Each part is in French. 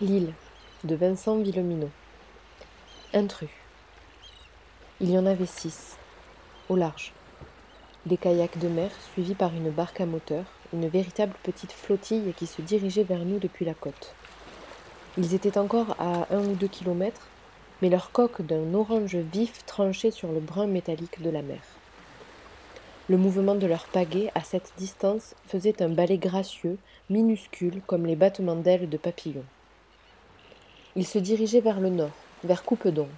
L'île de Vincent Villeminot. Intrus. Il y en avait six, au large. Des kayaks de mer suivis par une barque à moteur, une véritable petite flottille qui se dirigeait vers nous depuis la côte. Ils étaient encore à un ou deux kilomètres, mais leur coque d'un orange vif tranchait sur le brun métallique de la mer. Le mouvement de leurs pagaies à cette distance faisait un balai gracieux, minuscule comme les battements d'ailes de papillons. Ils se dirigeaient vers le nord, vers Coupedon.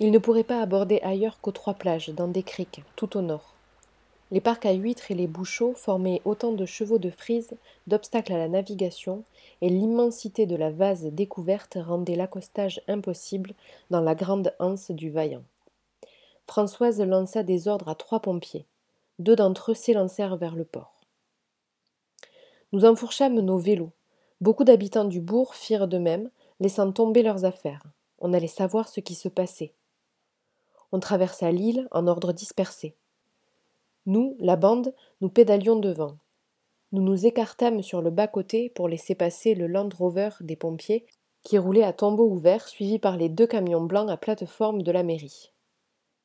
Ils ne pourraient pas aborder ailleurs qu'aux trois plages, dans des criques, tout au nord. Les parcs à huîtres et les bouchots formaient autant de chevaux de frise, d'obstacles à la navigation, et l'immensité de la vase découverte rendait l'accostage impossible dans la grande anse du Vaillant. Françoise lança des ordres à trois pompiers. Deux d'entre eux s'élancèrent vers le port. Nous enfourchâmes nos vélos. Beaucoup d'habitants du bourg firent de même, laissant tomber leurs affaires. On allait savoir ce qui se passait. On traversa l'île en ordre dispersé. Nous, la bande, nous pédalions devant. Nous nous écartâmes sur le bas-côté pour laisser passer le Land Rover des pompiers qui roulait à tombeau ouvert, suivi par les deux camions blancs à plateforme de la mairie.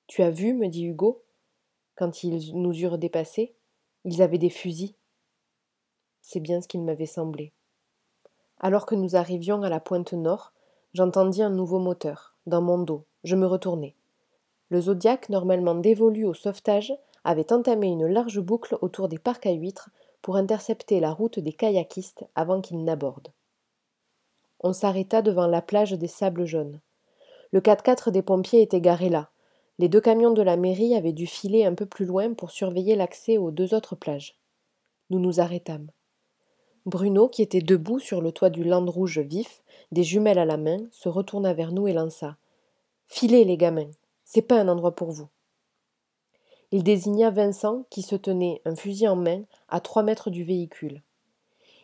Tu as vu, me dit Hugo, quand ils nous eurent dépassés, ils avaient des fusils. C'est bien ce qu'il m'avait semblé. Alors que nous arrivions à la pointe nord, j'entendis un nouveau moteur, dans mon dos. Je me retournai. Le Zodiac, normalement dévolu au sauvetage, avait entamé une large boucle autour des parcs à huîtres pour intercepter la route des kayakistes avant qu'ils n'abordent. On s'arrêta devant la plage des sables jaunes. Le 4x4 des pompiers était garé là. Les deux camions de la mairie avaient dû filer un peu plus loin pour surveiller l'accès aux deux autres plages. Nous nous arrêtâmes. Bruno, qui était debout sur le toit du land rouge vif, des jumelles à la main, se retourna vers nous et lança. Filez, les gamins. C'est pas un endroit pour vous. Il désigna Vincent, qui se tenait, un fusil en main, à trois mètres du véhicule.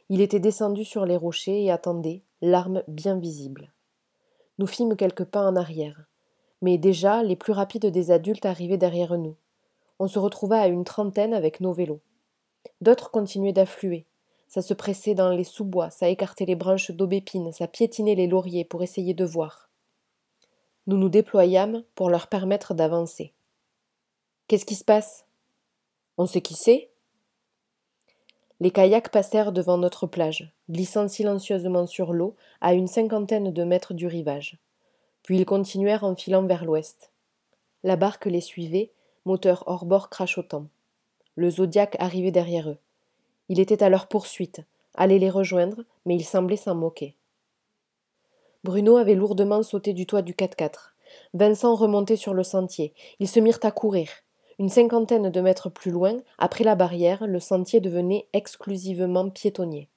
Il était descendu sur les rochers et attendait, l'arme bien visible. Nous fîmes quelques pas en arrière. Mais déjà, les plus rapides des adultes arrivaient derrière nous. On se retrouva à une trentaine avec nos vélos. D'autres continuaient d'affluer. Ça se pressait dans les sous-bois, ça écartait les branches d'aubépine, ça piétinait les lauriers pour essayer de voir. Nous nous déployâmes pour leur permettre d'avancer. Qu'est-ce qui se passe? On sait qui c'est? Les kayaks passèrent devant notre plage, glissant silencieusement sur l'eau à une cinquantaine de mètres du rivage. Puis ils continuèrent en filant vers l'ouest. La barque les suivait, moteur hors bord crachotant. Le Zodiac arrivait derrière eux. Il était à leur poursuite, allait les rejoindre, mais il semblait s'en moquer. Bruno avait lourdement sauté du toit du 4x4. Vincent remontait sur le sentier. Ils se mirent à courir. Une cinquantaine de mètres plus loin, après la barrière, le sentier devenait exclusivement piétonnier.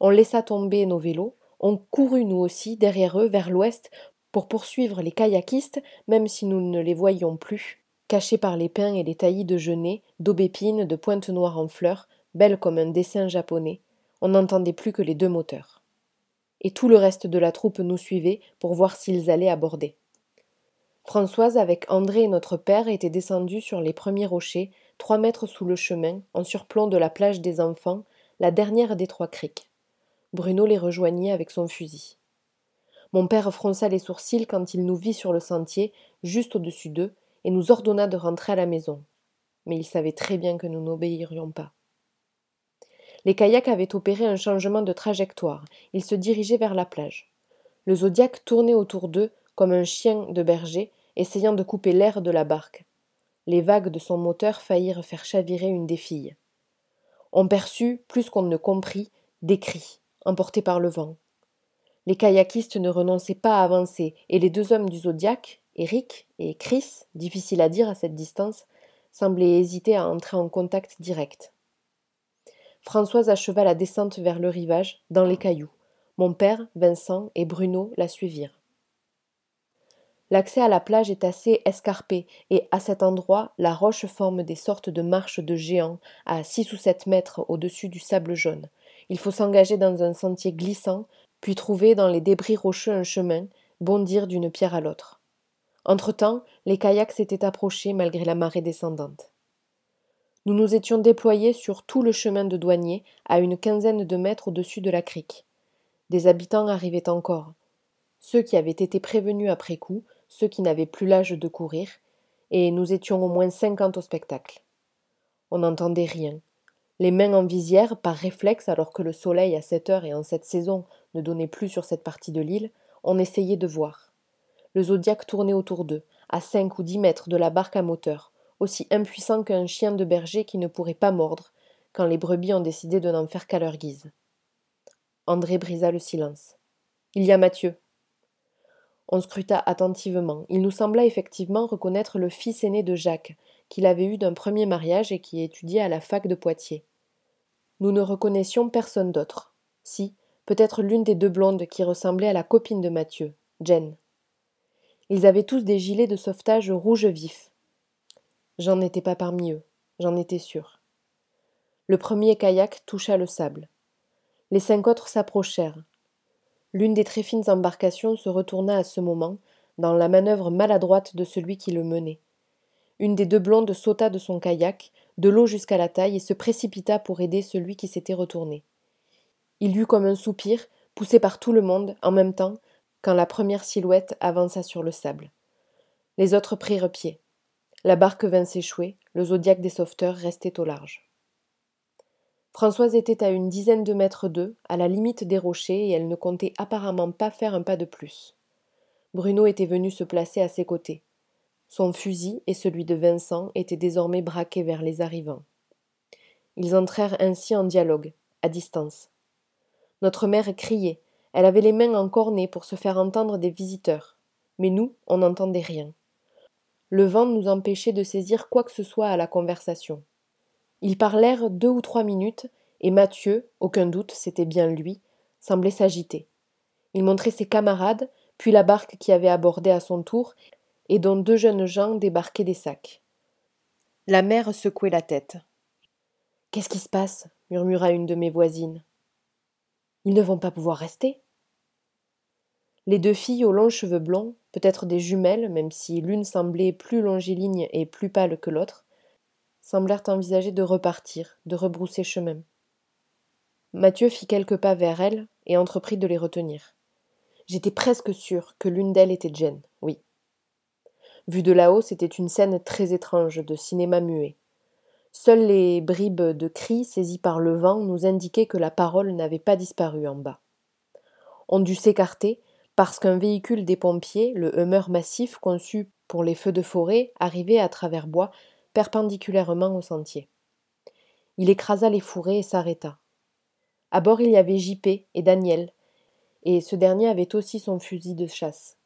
On laissa tomber nos vélos, on courut nous aussi derrière eux vers l'ouest pour poursuivre les kayakistes, même si nous ne les voyions plus, cachés par les pins et les taillis de genêts, d'aubépines, de pointes noires en fleurs, belle comme un dessin japonais, on n'entendait plus que les deux moteurs. Et tout le reste de la troupe nous suivait pour voir s'ils allaient aborder. Françoise, avec André et notre père, était descendue sur les premiers rochers, trois mètres sous le chemin, en surplomb de la plage des enfants, la dernière des trois criques. Bruno les rejoignit avec son fusil. Mon père fronça les sourcils quand il nous vit sur le sentier, juste au-dessus d'eux, et nous ordonna de rentrer à la maison. Mais il savait très bien que nous n'obéirions pas. Les kayaks avaient opéré un changement de trajectoire. Ils se dirigeaient vers la plage. Le Zodiac tournait autour d'eux comme un chien de berger, essayant de couper l'air de la barque. Les vagues de son moteur faillirent faire chavirer une des filles. On perçut, plus qu'on ne comprit, des cris, emportés par le vent. Les kayakistes ne renonçaient pas à avancer, et les deux hommes du Zodiac, Eric et Chris, difficile à dire à cette distance, semblaient hésiter à entrer en contact direct. Françoise acheva la descente vers le rivage, dans les cailloux. Mon père, Vincent et Bruno la suivirent. L'accès à la plage est assez escarpé, et à cet endroit, la roche forme des sortes de marches de géants, à six ou sept mètres au-dessus du sable jaune. Il faut s'engager dans un sentier glissant, puis trouver dans les débris rocheux un chemin, bondir d'une pierre à l'autre. Entre-temps, les kayaks s'étaient approchés malgré la marée descendante. Nous nous étions déployés sur tout le chemin de douanier, à une quinzaine de mètres au-dessus de la crique. Des habitants arrivaient encore, ceux qui avaient été prévenus après coup, ceux qui n'avaient plus l'âge de courir, et nous étions au moins cinquante au spectacle. On n'entendait rien. Les mains en visière, par réflexe, alors que le soleil à cette heure et en cette saison ne donnait plus sur cette partie de l'île, on essayait de voir. Le zodiaque tournait autour d'eux, à cinq ou dix mètres de la barque à moteur, aussi impuissant qu'un chien de berger qui ne pourrait pas mordre, quand les brebis ont décidé de n'en faire qu'à leur guise. André brisa le silence. Il y a Mathieu. On scruta attentivement. Il nous sembla effectivement reconnaître le fils aîné de Jacques, qu'il avait eu d'un premier mariage et qui étudiait à la fac de Poitiers. Nous ne reconnaissions personne d'autre. Si, peut-être l'une des deux blondes qui ressemblait à la copine de Mathieu, Jen. Ils avaient tous des gilets de sauvetage rouge vif. J'en étais pas parmi eux, j'en étais sûr. Le premier kayak toucha le sable. Les cinq autres s'approchèrent. L'une des très fines embarcations se retourna à ce moment, dans la manœuvre maladroite de celui qui le menait. Une des deux blondes sauta de son kayak, de l'eau jusqu'à la taille, et se précipita pour aider celui qui s'était retourné. Il eut comme un soupir, poussé par tout le monde, en même temps, quand la première silhouette avança sur le sable. Les autres prirent pied. La barque vint s'échouer, le zodiaque des sauveteurs restait au large. Françoise était à une dizaine de mètres d'eux, à la limite des rochers, et elle ne comptait apparemment pas faire un pas de plus. Bruno était venu se placer à ses côtés. Son fusil et celui de Vincent étaient désormais braqués vers les arrivants. Ils entrèrent ainsi en dialogue, à distance. Notre mère criait, elle avait les mains encornées pour se faire entendre des visiteurs. Mais nous, on n'entendait rien. Le vent nous empêchait de saisir quoi que ce soit à la conversation. Ils parlèrent deux ou trois minutes, et Mathieu, aucun doute, c'était bien lui, semblait s'agiter. Il montrait ses camarades, puis la barque qui avait abordé à son tour, et dont deux jeunes gens débarquaient des sacs. La mère secouait la tête. Qu'est-ce qui se passe? murmura une de mes voisines. Ils ne vont pas pouvoir rester? Les deux filles aux longs cheveux blonds, peut-être des jumelles, même si l'une semblait plus longiligne et plus pâle que l'autre, semblèrent envisager de repartir, de rebrousser chemin. Mathieu fit quelques pas vers elles et entreprit de les retenir. J'étais presque sûr que l'une d'elles était Jane, oui. Vu de là-haut, c'était une scène très étrange de cinéma muet. Seules les bribes de cris saisies par le vent nous indiquaient que la parole n'avait pas disparu en bas. On dut s'écarter parce qu'un véhicule des pompiers, le Hummer massif conçu pour les feux de forêt, arrivait à travers bois perpendiculairement au sentier. Il écrasa les fourrés et s'arrêta. À bord il y avait JP et Daniel, et ce dernier avait aussi son fusil de chasse.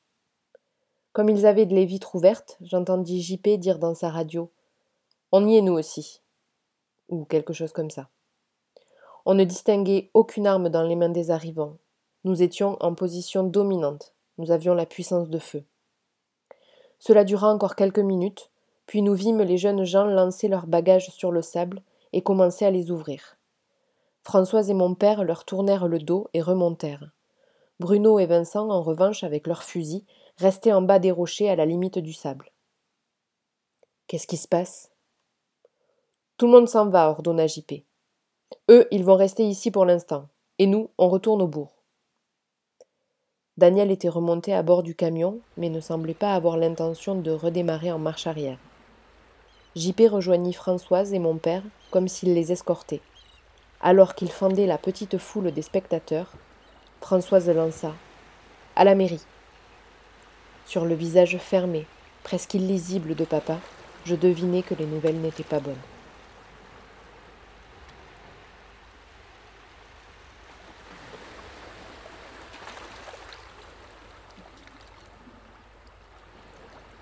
Comme ils avaient les vitres ouvertes, j'entendis JP dire dans sa radio On y est nous aussi. Ou quelque chose comme ça. On ne distinguait aucune arme dans les mains des arrivants. Nous étions en position dominante. Nous avions la puissance de feu. Cela dura encore quelques minutes, puis nous vîmes les jeunes gens lancer leurs bagages sur le sable et commencer à les ouvrir. Françoise et mon père leur tournèrent le dos et remontèrent. Bruno et Vincent, en revanche, avec leurs fusils, restaient en bas des rochers à la limite du sable. Qu'est-ce qui se passe Tout le monde s'en va, ordonna JP. Eux, ils vont rester ici pour l'instant, et nous, on retourne au bourg. Daniel était remonté à bord du camion, mais ne semblait pas avoir l'intention de redémarrer en marche arrière. JP rejoignit Françoise et mon père comme s'il les escortait. Alors qu'il fendait la petite foule des spectateurs, Françoise lança À la mairie. Sur le visage fermé, presque illisible de papa, je devinai que les nouvelles n'étaient pas bonnes.